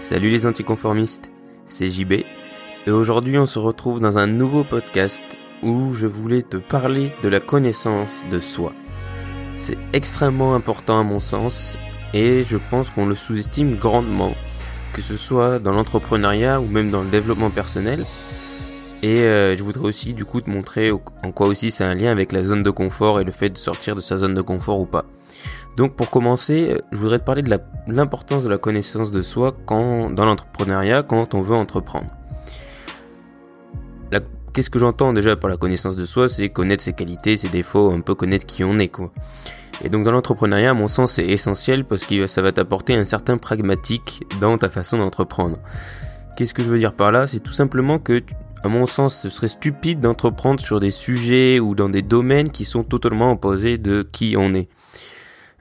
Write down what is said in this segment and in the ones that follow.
Salut les anticonformistes, c'est JB et aujourd'hui on se retrouve dans un nouveau podcast où je voulais te parler de la connaissance de soi. C'est extrêmement important à mon sens et je pense qu'on le sous-estime grandement, que ce soit dans l'entrepreneuriat ou même dans le développement personnel. Et euh, je voudrais aussi du coup te montrer en quoi aussi c'est un lien avec la zone de confort et le fait de sortir de sa zone de confort ou pas. Donc pour commencer, je voudrais te parler de l'importance de la connaissance de soi quand, dans l'entrepreneuriat quand on veut entreprendre. Qu'est-ce que j'entends déjà par la connaissance de soi? C'est connaître ses qualités, ses défauts, un peu connaître qui on est quoi. Et donc dans l'entrepreneuriat, à mon sens, c'est essentiel parce que ça va t'apporter un certain pragmatique dans ta façon d'entreprendre. Qu'est-ce que je veux dire par là? C'est tout simplement que, à mon sens, ce serait stupide d'entreprendre sur des sujets ou dans des domaines qui sont totalement opposés de qui on est.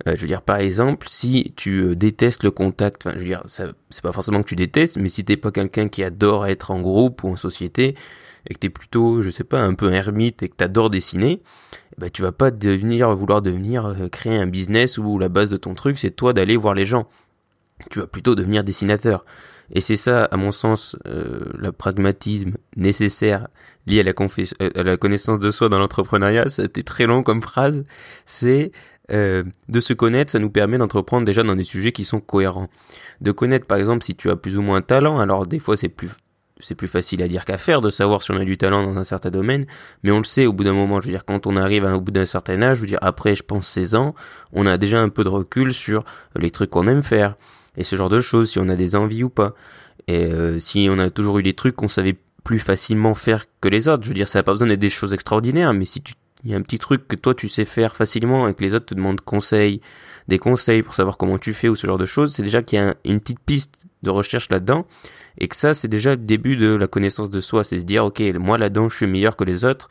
Euh, je veux dire, par exemple, si tu euh, détestes le contact, enfin, je veux dire, c'est pas forcément que tu détestes, mais si t'es pas quelqu'un qui adore être en groupe ou en société, et que t'es plutôt, je sais pas, un peu ermite et que t'adores dessiner, bah, tu vas pas devenir, vouloir devenir, euh, créer un business où la base de ton truc, c'est toi d'aller voir les gens. Tu vas plutôt devenir dessinateur. Et c'est ça, à mon sens, euh, le pragmatisme nécessaire lié à la, à la connaissance de soi dans l'entrepreneuriat. C'était très long comme phrase. C'est euh, de se connaître, ça nous permet d'entreprendre déjà dans des sujets qui sont cohérents. De connaître par exemple si tu as plus ou moins de talent, alors des fois c'est plus c'est plus facile à dire qu'à faire de savoir si on a du talent dans un certain domaine, mais on le sait au bout d'un moment, je veux dire quand on arrive à, au bout d'un certain âge, je veux dire après je pense 16 ans, on a déjà un peu de recul sur les trucs qu'on aime faire et ce genre de choses, si on a des envies ou pas. Et euh, si on a toujours eu des trucs qu'on savait plus facilement faire que les autres, je veux dire ça n'a pas besoin d'être des choses extraordinaires, mais si tu y a un petit truc que toi tu sais faire facilement et que les autres te demandent conseils, des conseils pour savoir comment tu fais ou ce genre de choses, c'est déjà qu'il y a une petite piste de recherche là-dedans. Et que ça c'est déjà le début de la connaissance de soi, c'est se dire ok moi là-dedans je suis meilleur que les autres.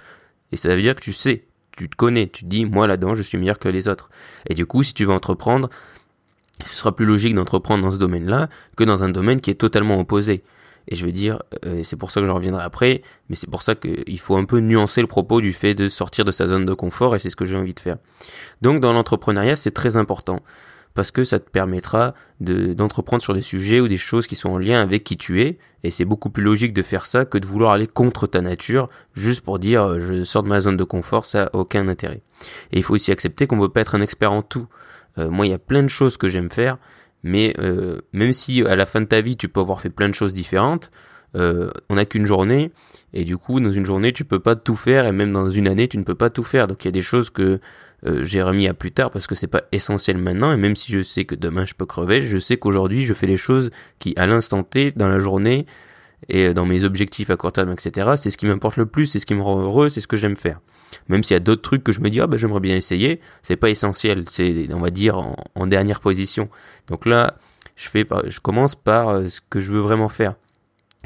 Et ça veut dire que tu sais, tu te connais, tu te dis moi là-dedans je suis meilleur que les autres. Et du coup si tu veux entreprendre, ce sera plus logique d'entreprendre dans ce domaine-là que dans un domaine qui est totalement opposé. Et je veux dire, euh, c'est pour ça que j'en reviendrai après, mais c'est pour ça qu'il faut un peu nuancer le propos du fait de sortir de sa zone de confort, et c'est ce que j'ai envie de faire. Donc dans l'entrepreneuriat, c'est très important, parce que ça te permettra d'entreprendre sur des sujets ou des choses qui sont en lien avec qui tu es, et c'est beaucoup plus logique de faire ça que de vouloir aller contre ta nature, juste pour dire euh, je sors de ma zone de confort, ça a aucun intérêt. Et il faut aussi accepter qu'on ne peut pas être un expert en tout. Euh, moi, il y a plein de choses que j'aime faire, mais euh, même si à la fin de ta vie tu peux avoir fait plein de choses différentes, euh, on n'a qu'une journée et du coup dans une journée tu peux pas tout faire et même dans une année tu ne peux pas tout faire. Donc il y a des choses que j'ai remis à plus tard parce que c'est pas essentiel maintenant et même si je sais que demain je peux crever, je sais qu'aujourd'hui je fais les choses qui à l'instant T dans la journée et dans mes objectifs à court terme etc. C'est ce qui m'importe le plus, c'est ce qui me rend heureux, c'est ce que j'aime faire. Même s'il y a d'autres trucs que je me dis, ah ben j'aimerais bien essayer, c'est pas essentiel, c'est on va dire en, dernière position. Donc là, je fais, je commence par euh, ce que je veux vraiment faire.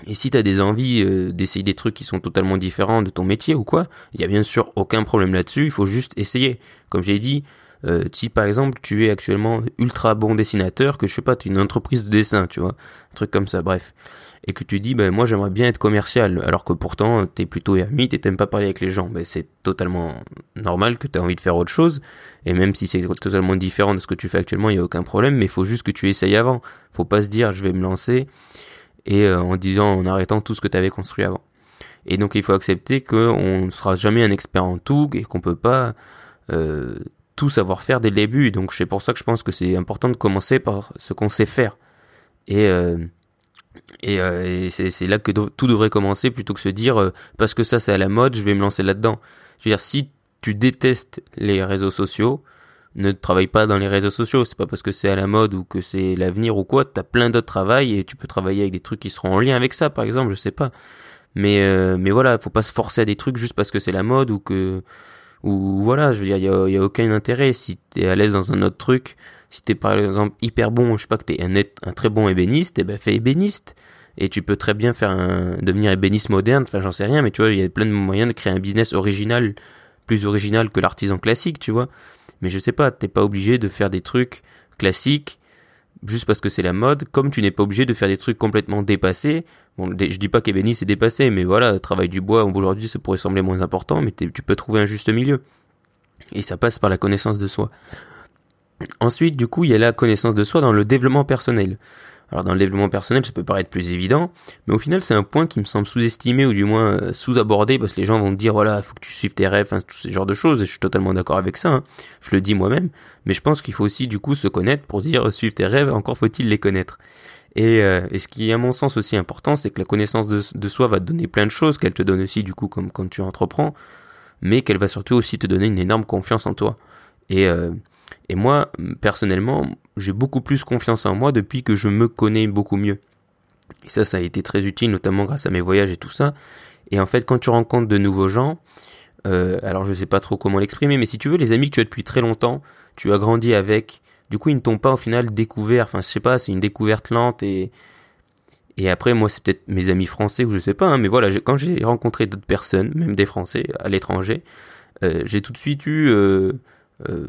Et si tu as des envies euh, d'essayer des trucs qui sont totalement différents de ton métier ou quoi, il y a bien sûr aucun problème là-dessus, il faut juste essayer. Comme j'ai dit, euh, si par exemple tu es actuellement ultra bon dessinateur, que je sais pas, tu es une entreprise de dessin, tu vois, un truc comme ça, bref, et que tu dis, ben moi j'aimerais bien être commercial, alors que pourtant t'es plutôt ermite et t'aimes pas parler avec les gens, ben c'est totalement normal que as envie de faire autre chose, et même si c'est totalement différent de ce que tu fais actuellement, il y a aucun problème, mais faut juste que tu essayes avant. Faut pas se dire, je vais me lancer et euh, en disant, en arrêtant tout ce que tu avais construit avant. Et donc il faut accepter qu'on ne sera jamais un expert en tout et qu'on peut pas euh, tout savoir faire dès le début. Donc c'est pour ça que je pense que c'est important de commencer par ce qu'on sait faire. Et, euh, et, euh, c'est là que tout devrait commencer plutôt que se dire euh, parce que ça c'est à la mode, je vais me lancer là-dedans. Je veux dire, si tu détestes les réseaux sociaux, ne travaille pas dans les réseaux sociaux. C'est pas parce que c'est à la mode ou que c'est l'avenir ou quoi. T'as plein d'autres travail et tu peux travailler avec des trucs qui seront en lien avec ça, par exemple. Je sais pas. Mais euh, mais voilà, faut pas se forcer à des trucs juste parce que c'est la mode ou que ou voilà, je veux dire, y a, y a, aucun intérêt. Si t'es à l'aise dans un autre truc, si t'es par exemple hyper bon, je sais pas que t'es un, un très bon ébéniste, et eh ben fais ébéniste. Et tu peux très bien faire un, devenir ébéniste moderne, enfin j'en sais rien, mais tu vois, il y a plein de moyens de créer un business original, plus original que l'artisan classique, tu vois. Mais je sais pas, t'es pas obligé de faire des trucs classiques juste parce que c'est la mode, comme tu n'es pas obligé de faire des trucs complètement dépassés. Bon, je dis pas qu'ébéniste c'est dépassé, mais voilà, travail du bois aujourd'hui ça pourrait sembler moins important, mais tu peux trouver un juste milieu. Et ça passe par la connaissance de soi. Ensuite, du coup, il y a la connaissance de soi dans le développement personnel. Alors dans le développement personnel, ça peut paraître plus évident, mais au final, c'est un point qui me semble sous-estimé ou du moins euh, sous-abordé parce que les gens vont dire voilà, il faut que tu suives tes rêves, enfin, tous ces genres de choses. Et je suis totalement d'accord avec ça. Hein. Je le dis moi-même, mais je pense qu'il faut aussi du coup se connaître pour dire suivre tes rêves. Encore faut-il les connaître. Et, euh, et, ce qui est à mon sens aussi important, c'est que la connaissance de, de, soi va te donner plein de choses, qu'elle te donne aussi du coup comme quand tu entreprends, mais qu'elle va surtout aussi te donner une énorme confiance en toi. Et, euh, et moi, personnellement, j'ai beaucoup plus confiance en moi depuis que je me connais beaucoup mieux. Et ça, ça a été très utile, notamment grâce à mes voyages et tout ça. Et en fait, quand tu rencontres de nouveaux gens, euh, alors je sais pas trop comment l'exprimer, mais si tu veux, les amis que tu as depuis très longtemps, tu as grandi avec, du coup, ils ne t'ont pas au final découvert. Enfin, je sais pas, c'est une découverte lente et et après, moi, c'est peut-être mes amis français ou je sais pas, hein, mais voilà, quand j'ai rencontré d'autres personnes, même des Français à l'étranger, euh, j'ai tout de suite eu euh, euh,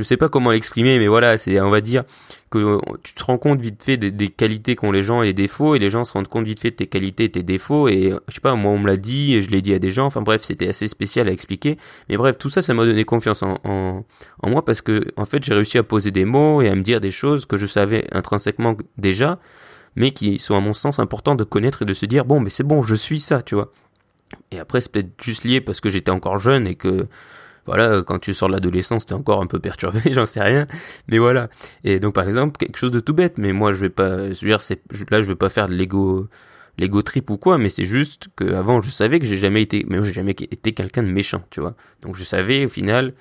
je sais pas comment l'exprimer, mais voilà, c'est, on va dire que tu te rends compte vite fait des, qualités qu'ont les gens et des défauts, et les gens se rendent compte vite fait de tes qualités et tes défauts, et je sais pas, moi on me l'a dit, et je l'ai dit à des gens, enfin bref, c'était assez spécial à expliquer, mais bref, tout ça, ça m'a donné confiance en, en, en, moi, parce que, en fait, j'ai réussi à poser des mots et à me dire des choses que je savais intrinsèquement déjà, mais qui sont à mon sens importants de connaître et de se dire, bon, mais c'est bon, je suis ça, tu vois. Et après, c'est peut-être juste lié parce que j'étais encore jeune et que voilà, quand tu sors de l'adolescence, t'es encore un peu perturbé, j'en sais rien. Mais voilà. Et donc, par exemple, quelque chose de tout bête, mais moi, je vais pas, je veux dire, c'est, là, je vais pas faire de l'ego, l'ego trip ou quoi, mais c'est juste que avant, je savais que j'ai jamais été, mais j'ai jamais été quelqu'un de méchant, tu vois. Donc, je savais, au final,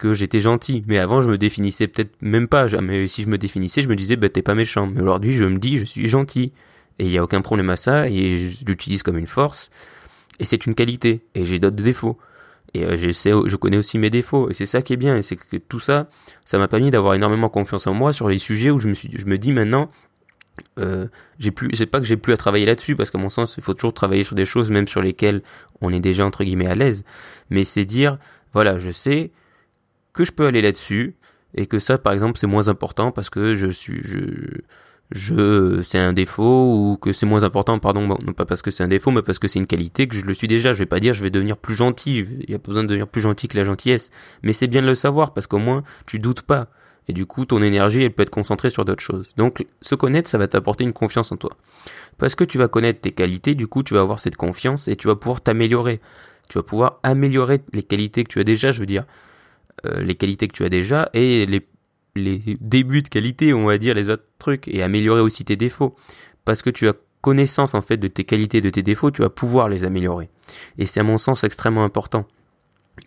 que j'étais gentil. Mais avant, je me définissais peut-être même pas. Mais si je me définissais, je me disais, bah, t'es pas méchant. Mais aujourd'hui, je me dis, je suis gentil. Et il y a aucun problème à ça, et je l'utilise comme une force. Et c'est une qualité. Et j'ai d'autres défauts. Et euh, je connais aussi mes défauts. Et c'est ça qui est bien. Et c'est que tout ça, ça m'a permis d'avoir énormément confiance en moi sur les sujets où je me suis, je me dis maintenant, euh, j'ai plus, c'est pas que j'ai plus à travailler là-dessus parce qu'à mon sens, il faut toujours travailler sur des choses même sur lesquelles on est déjà entre guillemets à l'aise. Mais c'est dire, voilà, je sais que je peux aller là-dessus et que ça, par exemple, c'est moins important parce que je suis, je, je c'est un défaut ou que c'est moins important pardon non pas parce que c'est un défaut mais parce que c'est une qualité que je le suis déjà. Je vais pas dire je vais devenir plus gentil il y a pas besoin de devenir plus gentil que la gentillesse mais c'est bien de le savoir parce qu'au moins tu doutes pas. Et du coup ton énergie elle peut être concentrée sur d'autres choses. Donc se connaître ça va t'apporter une confiance en toi. Parce que tu vas connaître tes qualités du coup tu vas avoir cette confiance et tu vas pouvoir t'améliorer. Tu vas pouvoir améliorer les qualités que tu as déjà je veux dire euh, les qualités que tu as déjà et les les débuts de qualité, on va dire, les autres trucs, et améliorer aussi tes défauts. Parce que tu as connaissance, en fait, de tes qualités de tes défauts, tu vas pouvoir les améliorer. Et c'est, à mon sens, extrêmement important.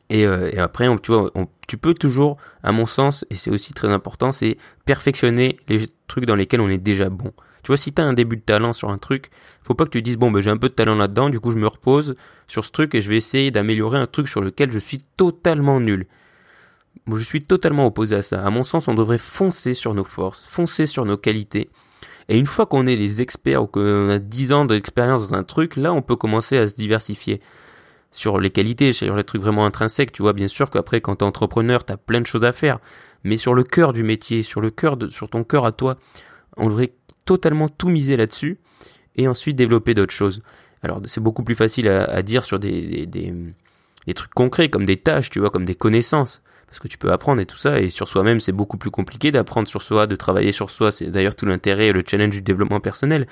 Et, euh, après, tu vois, tu peux toujours, à mon sens, et c'est aussi très important, c'est perfectionner les trucs dans lesquels on est déjà bon. Tu vois, si tu as un début de talent sur un truc, faut pas que tu dises, bon, ben, j'ai un peu de talent là-dedans, du coup, je me repose sur ce truc et je vais essayer d'améliorer un truc sur lequel je suis totalement nul. Moi, je suis totalement opposé à ça. À mon sens, on devrait foncer sur nos forces, foncer sur nos qualités. Et une fois qu'on est les experts ou qu'on a 10 ans d'expérience dans un truc, là, on peut commencer à se diversifier sur les qualités, sur les trucs vraiment intrinsèques. Tu vois, bien sûr qu'après, quand t'es entrepreneur, t'as plein de choses à faire. Mais sur le cœur du métier, sur le cœur de, sur ton cœur à toi, on devrait totalement tout miser là-dessus et ensuite développer d'autres choses. Alors, c'est beaucoup plus facile à, dire sur des, des, des trucs concrets, comme des tâches, tu vois, comme des connaissances parce que tu peux apprendre et tout ça, et sur soi-même c'est beaucoup plus compliqué d'apprendre sur soi, de travailler sur soi, c'est d'ailleurs tout l'intérêt et le challenge du développement personnel.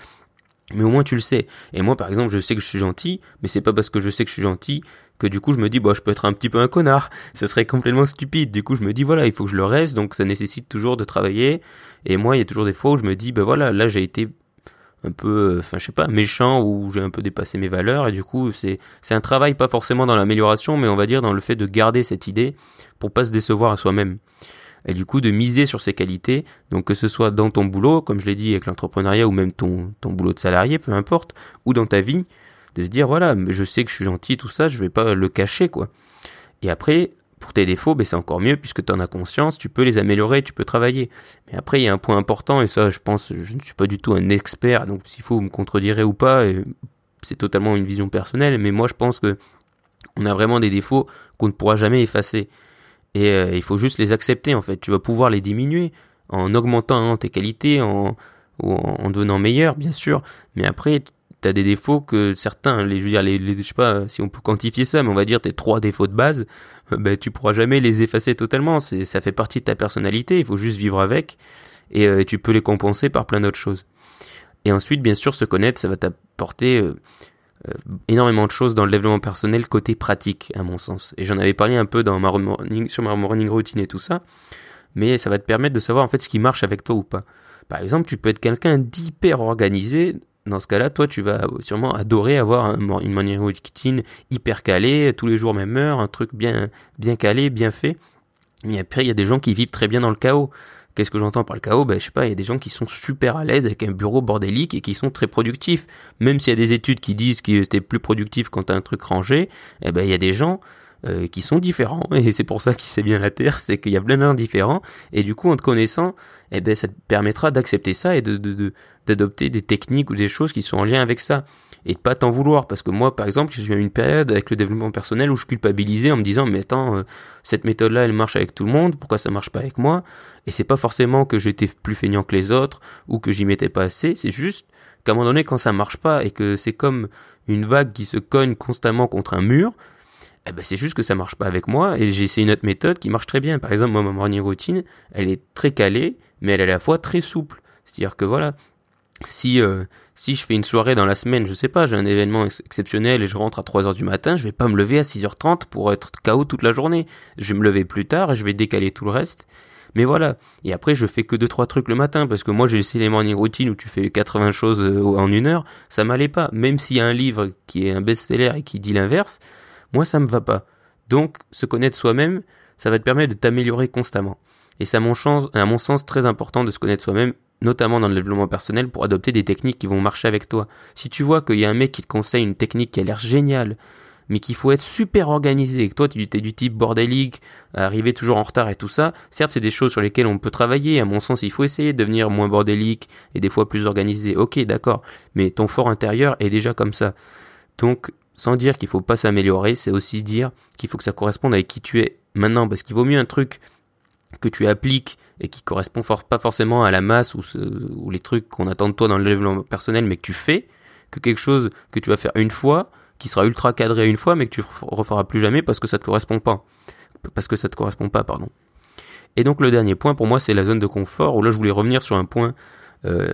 Mais au moins tu le sais. Et moi par exemple je sais que je suis gentil, mais c'est pas parce que je sais que je suis gentil que du coup je me dis bah je peux être un petit peu un connard. Ça serait complètement stupide. Du coup je me dis voilà il faut que je le reste, donc ça nécessite toujours de travailler. Et moi il y a toujours des fois où je me dis bah voilà là j'ai été un peu, enfin je sais pas, méchant ou j'ai un peu dépassé mes valeurs et du coup c'est c'est un travail pas forcément dans l'amélioration mais on va dire dans le fait de garder cette idée pour pas se décevoir à soi-même. Et du coup de miser sur ses qualités. Donc que ce soit dans ton boulot comme je l'ai dit avec l'entrepreneuriat ou même ton ton boulot de salarié peu importe ou dans ta vie de se dire voilà je sais que je suis gentil tout ça je vais pas le cacher quoi. Et après pour tes défauts, ben c'est encore mieux puisque tu en as conscience, tu peux les améliorer, tu peux travailler. Mais après, il y a un point important, et ça, je pense, je ne suis pas du tout un expert, donc s'il faut, vous me contredirez ou pas, c'est totalement une vision personnelle, mais moi, je pense que on a vraiment des défauts qu'on ne pourra jamais effacer. Et euh, il faut juste les accepter, en fait. Tu vas pouvoir les diminuer en augmentant tes qualités, en, en, en devenant meilleur, bien sûr. Mais après, t'as des défauts que certains, les, je veux dire, les, je sais pas si on peut quantifier ça, mais on va dire tes trois défauts de base, euh, ben tu pourras jamais les effacer totalement. C'est, ça fait partie de ta personnalité. Il faut juste vivre avec. et euh, tu peux les compenser par plein d'autres choses. Et ensuite, bien sûr, se connaître, ça va t'apporter euh, énormément de choses dans le développement personnel côté pratique, à mon sens. Et j'en avais parlé un peu dans ma sur ma morning routine et tout ça, mais ça va te permettre de savoir en fait ce qui marche avec toi ou pas. Par exemple, tu peux être quelqu'un d'hyper organisé. Dans ce cas-là, toi, tu vas sûrement adorer avoir une routine hyper calée, tous les jours même heure, un truc bien, bien calé, bien fait. Mais après, il y a des gens qui vivent très bien dans le chaos. Qu'est-ce que j'entends par le chaos? Ben je sais pas, il y a des gens qui sont super à l'aise avec un bureau bordélique et qui sont très productifs. Même s'il y a des études qui disent que c'était plus productif quand t'as un truc rangé, eh ben il y a des gens euh, qui sont différents. Et c'est pour ça qu'il sait bien la Terre, c'est qu'il y a plein de gens différents et du coup en te connaissant, eh ben ça te permettra d'accepter ça et de d'adopter des techniques ou des choses qui sont en lien avec ça. Et de pas t'en vouloir. Parce que moi par exemple j'ai eu une période avec le développement personnel où je culpabilisais en me disant mais attends euh, cette méthode là elle marche avec tout le monde. Pourquoi ça marche pas avec moi? Et c'est pas forcément que j'étais plus feignant que les autres ou que j'y mettais pas assez. C'est juste qu'à un moment donné quand ça marche pas et que c'est comme une vague qui se cogne constamment contre un mur eh ben c'est juste que ça marche pas avec moi et j'ai essayé une autre méthode qui marche très bien par exemple moi ma morning routine elle est très calée mais elle est à la fois très souple c'est à dire que voilà si euh, si je fais une soirée dans la semaine, je sais pas, j'ai un événement exceptionnel et je rentre à 3h du matin, je vais pas me lever à 6h30 pour être KO toute la journée. Je vais me lever plus tard et je vais décaler tout le reste. Mais voilà. Et après, je fais que deux trois trucs le matin parce que moi, j'ai essayé les morning routines où tu fais 80 choses euh, en une heure. Ça m'allait pas. Même s'il y a un livre qui est un best-seller et qui dit l'inverse, moi, ça me va pas. Donc, se connaître soi-même, ça va te permettre de t'améliorer constamment. Et c'est à mon, sens très important de se connaître soi-même notamment dans le développement personnel, pour adopter des techniques qui vont marcher avec toi. Si tu vois qu'il y a un mec qui te conseille une technique qui a l'air géniale, mais qu'il faut être super organisé, et que toi tu es du type bordélique, arriver toujours en retard et tout ça, certes c'est des choses sur lesquelles on peut travailler, à mon sens il faut essayer de devenir moins bordélique et des fois plus organisé, ok d'accord, mais ton fort intérieur est déjà comme ça. Donc sans dire qu'il faut pas s'améliorer, c'est aussi dire qu'il faut que ça corresponde avec qui tu es maintenant, parce qu'il vaut mieux un truc que tu appliques et qui correspond pas forcément à la masse ou, les trucs qu'on attend de toi dans le développement personnel, mais que tu fais, que quelque chose que tu vas faire une fois, qui sera ultra cadré une fois, mais que tu referas plus jamais parce que ça te correspond pas, parce que ça te correspond pas, pardon. Et donc le dernier point pour moi, c'est la zone de confort. Où là, je voulais revenir sur un point euh,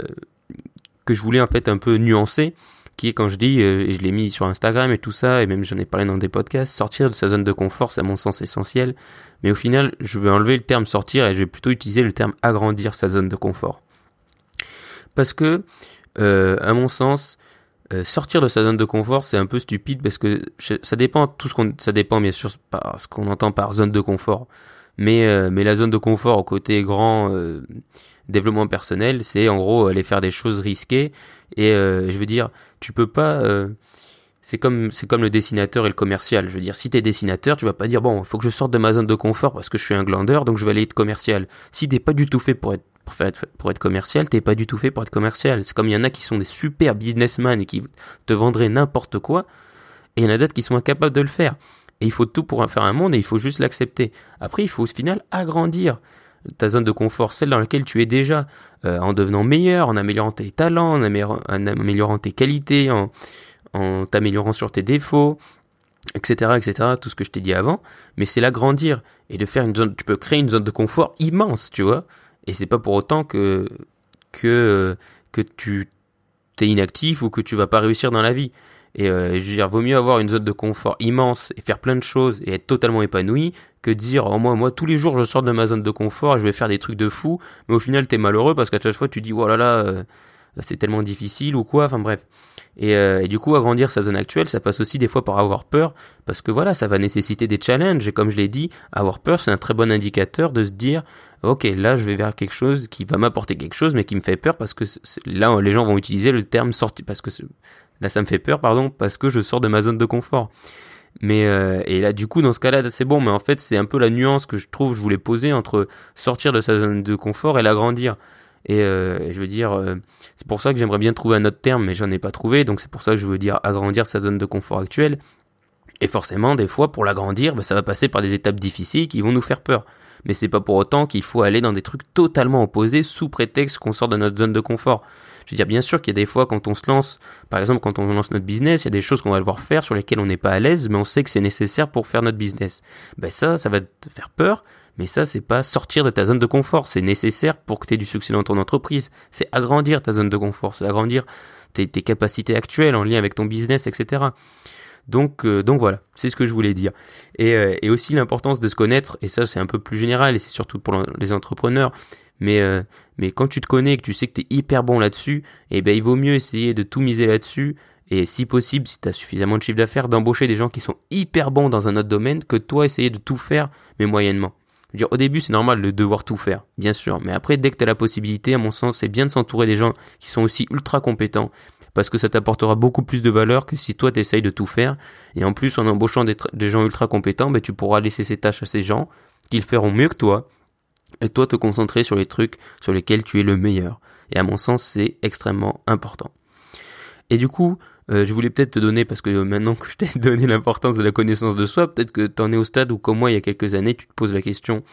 que je voulais en fait un peu nuancer, qui est quand je dis, euh, et je l'ai mis sur Instagram et tout ça, et même j'en ai parlé dans des podcasts, sortir de sa zone de confort, c'est à mon sens essentiel. Mais au final, je vais enlever le terme sortir et je vais plutôt utiliser le terme agrandir sa zone de confort. Parce que, euh, à mon sens, euh, sortir de sa zone de confort, c'est un peu stupide parce que ça dépend tout ce qu'on, ça dépend bien sûr par ce qu'on entend par zone de confort. Mais, mais la zone de confort au côté grand développement personnel, c'est en gros aller faire des choses risquées. Et euh, je veux dire, tu peux pas. Euh, c'est comme c'est comme le dessinateur et le commercial. Je veux dire, si t'es dessinateur, tu vas pas dire bon, faut que je sorte de ma zone de confort parce que je suis un glandeur, donc je vais aller être commercial. Si t'es pas du tout fait pour être pour, être, pour être commercial, t'es pas du tout fait pour être commercial. C'est comme il y en a qui sont des super businessmen et qui te vendraient n'importe quoi, et il y en a d'autres qui sont incapables de le faire. Et il faut tout pour faire un monde et il faut juste l'accepter. Après, il faut au final agrandir ta zone de confort, celle dans laquelle tu es déjà, euh, en devenant meilleur, en améliorant tes talents, en, améliorant, tes qualités, en, t'améliorant sur tes défauts, etc., etc., tout ce que je t'ai dit avant, mais c'est l'agrandir et de faire une zone, tu peux créer une zone de confort immense, tu vois, et c'est pas pour autant que, que, que tu t'es inactif ou que tu vas pas réussir dans la vie. Et euh, je veux dire, vaut mieux avoir une zone de confort immense et faire plein de choses et être totalement épanoui que dire, oh, moi, moi, tous les jours, je sors de ma zone de confort et je vais faire des trucs de fou, mais au final, t'es malheureux parce qu'à chaque fois, tu dis, oh là là, euh, c'est tellement difficile ou quoi, enfin bref. Et, euh, et, du coup, agrandir sa zone actuelle, ça passe aussi des fois par avoir peur, parce que voilà, ça va nécessiter des challenges, et comme je l'ai dit, avoir peur, c'est un très bon indicateur de se dire, ok, là, je vais vers quelque chose qui va m'apporter quelque chose, mais qui me fait peur, parce que là, les gens vont utiliser le terme sorti, parce que Là, ça me fait peur, pardon, parce que je sors de ma zone de confort. Mais euh, et là, du coup, dans ce cas-là, c'est bon. Mais en fait, c'est un peu la nuance que je trouve, je voulais poser entre sortir de sa zone de confort et l'agrandir. Et euh, je veux dire, euh, c'est pour ça que j'aimerais bien trouver un autre terme, mais j'en ai pas trouvé. Donc c'est pour ça que je veux dire agrandir sa zone de confort actuelle. Et forcément, des fois, pour l'agrandir, bah, ça va passer par des étapes difficiles qui vont nous faire peur. Mais c'est pas pour autant qu'il faut aller dans des trucs totalement opposés sous prétexte qu'on sort de notre zone de confort. Je veux dire, bien sûr qu'il y a des fois quand on se lance, par exemple quand on lance notre business, il y a des choses qu'on va devoir faire sur lesquelles on n'est pas à l'aise, mais on sait que c'est nécessaire pour faire notre business. Ben ça, ça va te faire peur, Mais ça, c'est pas sortir de ta zone de confort. C'est nécessaire pour que tu aies du succès dans ton entreprise. C'est agrandir ta zone de confort. C'est agrandir tes, tes, capacités actuelles en lien avec ton business, etc. Donc, euh, donc voilà, c'est ce que je voulais dire. Et, euh, et aussi l'importance de se connaître, et ça c'est un peu plus général, et c'est surtout pour les entrepreneurs, mais, euh, mais quand tu te connais et que tu sais que tu es hyper bon là-dessus, eh ben, il vaut mieux essayer de tout miser là-dessus, et si possible, si tu as suffisamment de chiffre d'affaires, d'embaucher des gens qui sont hyper bons dans un autre domaine, que toi essayer de tout faire, mais moyennement. dire, au début, c'est normal de devoir tout faire, bien sûr. Mais après, dès que tu as la possibilité, à mon sens, c'est bien de s'entourer des gens qui sont aussi ultra compétents parce que ça t'apportera beaucoup plus de valeur que si toi t'essayes de tout faire. Et en plus, en embauchant des, gens ultra compétents, ben, tu pourras laisser ces tâches à ces gens qui le feront mieux que toi. Et toi te concentrer sur les trucs sur lesquels tu es le meilleur. Et à mon sens, c'est extrêmement important. Et du coup, euh, je voulais peut-être te donner, parce que maintenant que je t'ai donné l'importance de la connaissance de soi, peut-être que tu en es au stade où, comme moi, il y a quelques années, tu te poses la question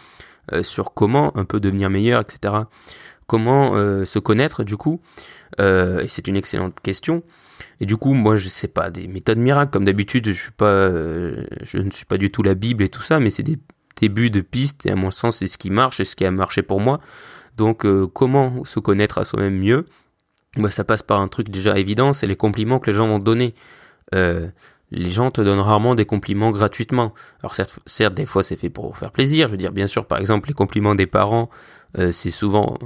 euh, sur comment un peu devenir meilleur, etc. Comment euh, se connaître, du coup. Et c'est une excellente question. Et du coup, moi, je sais pas des méthodes miracles. Comme d'habitude, je suis pas, je ne suis pas du tout la Bible et tout ça, mais c'est des débuts de pistes. Et à mon sens, c'est ce qui marche et ce qui a marché pour moi. Donc, euh, comment se connaître à soi-même mieux? Bah, ça passe par un truc déjà évident, c'est les compliments que les gens vont te donner. les gens te donnent rarement des compliments gratuitement. Alors certes, certes des fois c'est fait pour faire plaisir. Je veux dire, bien sûr, par exemple, les compliments des parents, c'est souvent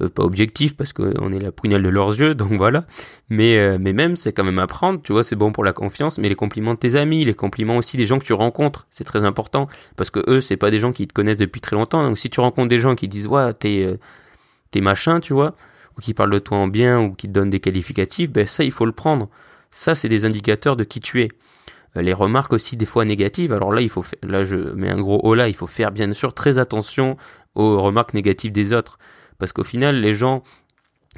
euh, pas objectif parce qu'on est la prunelle de leurs yeux, donc voilà. Mais, euh, mais même, c'est quand même apprendre, tu vois, c'est bon pour la confiance, mais les compliments de tes amis, les compliments aussi des gens que tu rencontres, c'est très important, parce que eux, c'est pas des gens qui te connaissent depuis très longtemps, donc si tu rencontres des gens qui disent, ouais, t'es, euh, machin, tu vois, ou qui parlent de toi en bien, ou qui te donnent des qualificatifs, ben ça, il faut le prendre. Ça, c'est des indicateurs de qui tu es les remarques aussi des fois négatives. Alors là, il faut là je mets un gros haut là, il faut faire bien sûr très attention aux remarques négatives des autres. Parce qu'au final, les gens,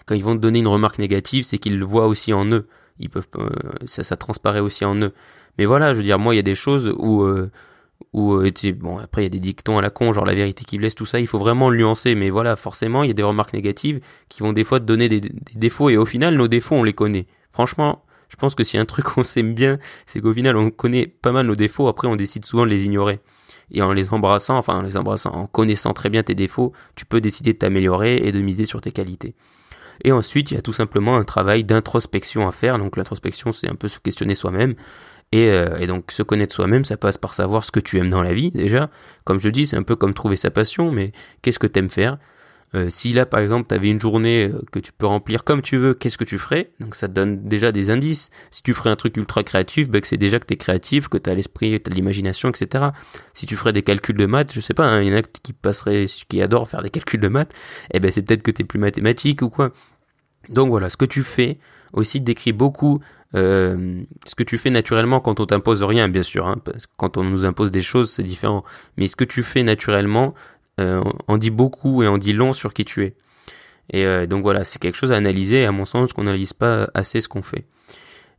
quand ils vont te donner une remarque négative, c'est qu'ils le voient aussi en eux. Ils peuvent, euh, ça, transparaît aussi en eux. Mais voilà, je veux dire, moi, il y a des choses où, euh, où, euh, bon, après, il y a des dictons à la con, genre la vérité qui blesse, tout ça, il faut vraiment nuancer. Mais voilà, forcément, il y a des remarques négatives qui vont des fois te donner des, défauts. Et au final, nos défauts, on les connaît. Franchement, je pense que si un truc on sait bien, c'est qu'au final, on connaît pas mal nos défauts. Après, on décide souvent de les ignorer et en les embrassant, enfin en les embrassant, en connaissant très bien tes défauts, tu peux décider de t'améliorer et de miser sur tes qualités. Et ensuite, il y a tout simplement un travail d'introspection à faire. Donc l'introspection, c'est un peu se questionner soi-même. Et, euh, donc se connaître soi-même, ça passe par savoir ce que tu aimes dans la vie déjà. Comme je dis, c'est un peu comme trouver sa passion, mais qu'est-ce que tu aimes faire? Euh, si là, par exemple, tu une journée euh, que tu peux remplir comme tu veux, qu'est-ce que tu ferais? Donc ça donne déjà des indices. Si tu ferais un truc ultra créatif, bah, c'est déjà que tu es créatif, que tu as l'esprit, tu as l'imagination, etc. Si tu ferais des calculs de maths, je sais pas, hein, il y en a qui passeraient, qui adorent faire des calculs de maths, eh ben c'est peut-être que tu es plus mathématique ou quoi. Donc voilà, ce que tu fais aussi décrit beaucoup euh, ce que tu fais naturellement quand on t'impose rien, bien sûr. Hein, parce quand on nous impose des choses, c'est différent. Mais ce que tu fais naturellement, euh, on dit beaucoup et on dit long sur qui tu es. Et euh, donc voilà, c'est quelque chose à analyser, à mon sens, qu'on n'analyse pas assez ce qu'on fait.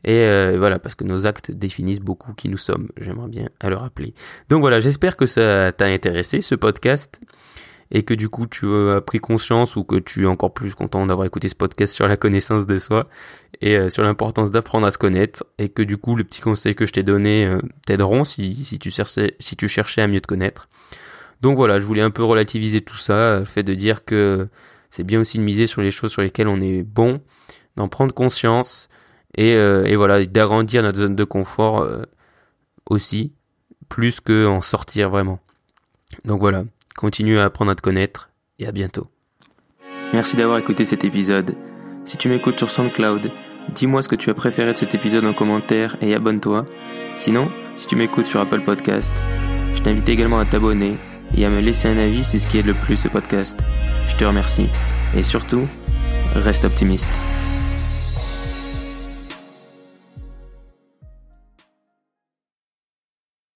Et euh, voilà, parce que nos actes définissent beaucoup qui nous sommes. J'aimerais bien à le rappeler. Donc voilà, j'espère que ça t'a intéressé, ce podcast, et que du coup tu as pris conscience ou que tu es encore plus content d'avoir écouté ce podcast sur la connaissance de soi et sur l'importance d'apprendre à se connaître, et que du coup les petits conseils que je t'ai donnés t'aideront si tu cherchais à mieux te connaître. Donc voilà, je voulais un peu relativiser tout ça, le fait de dire que c'est bien aussi de miser sur les choses sur lesquelles on est bon, d'en prendre conscience et, euh, voilà, d'agrandir notre zone de confort euh, aussi, plus que en sortir vraiment. Donc voilà, continue à apprendre à te connaître et à bientôt. Merci d'avoir écouté cet épisode. Si tu m'écoutes sur SoundCloud, dis-moi ce que tu as préféré de cet épisode en commentaire et abonne-toi. Sinon, si tu m'écoutes sur Apple Podcast, je t'invite également à t'abonner et à me laisser un avis, c'est ce qui aide le plus ce podcast. Je te remercie. Et surtout, reste optimiste.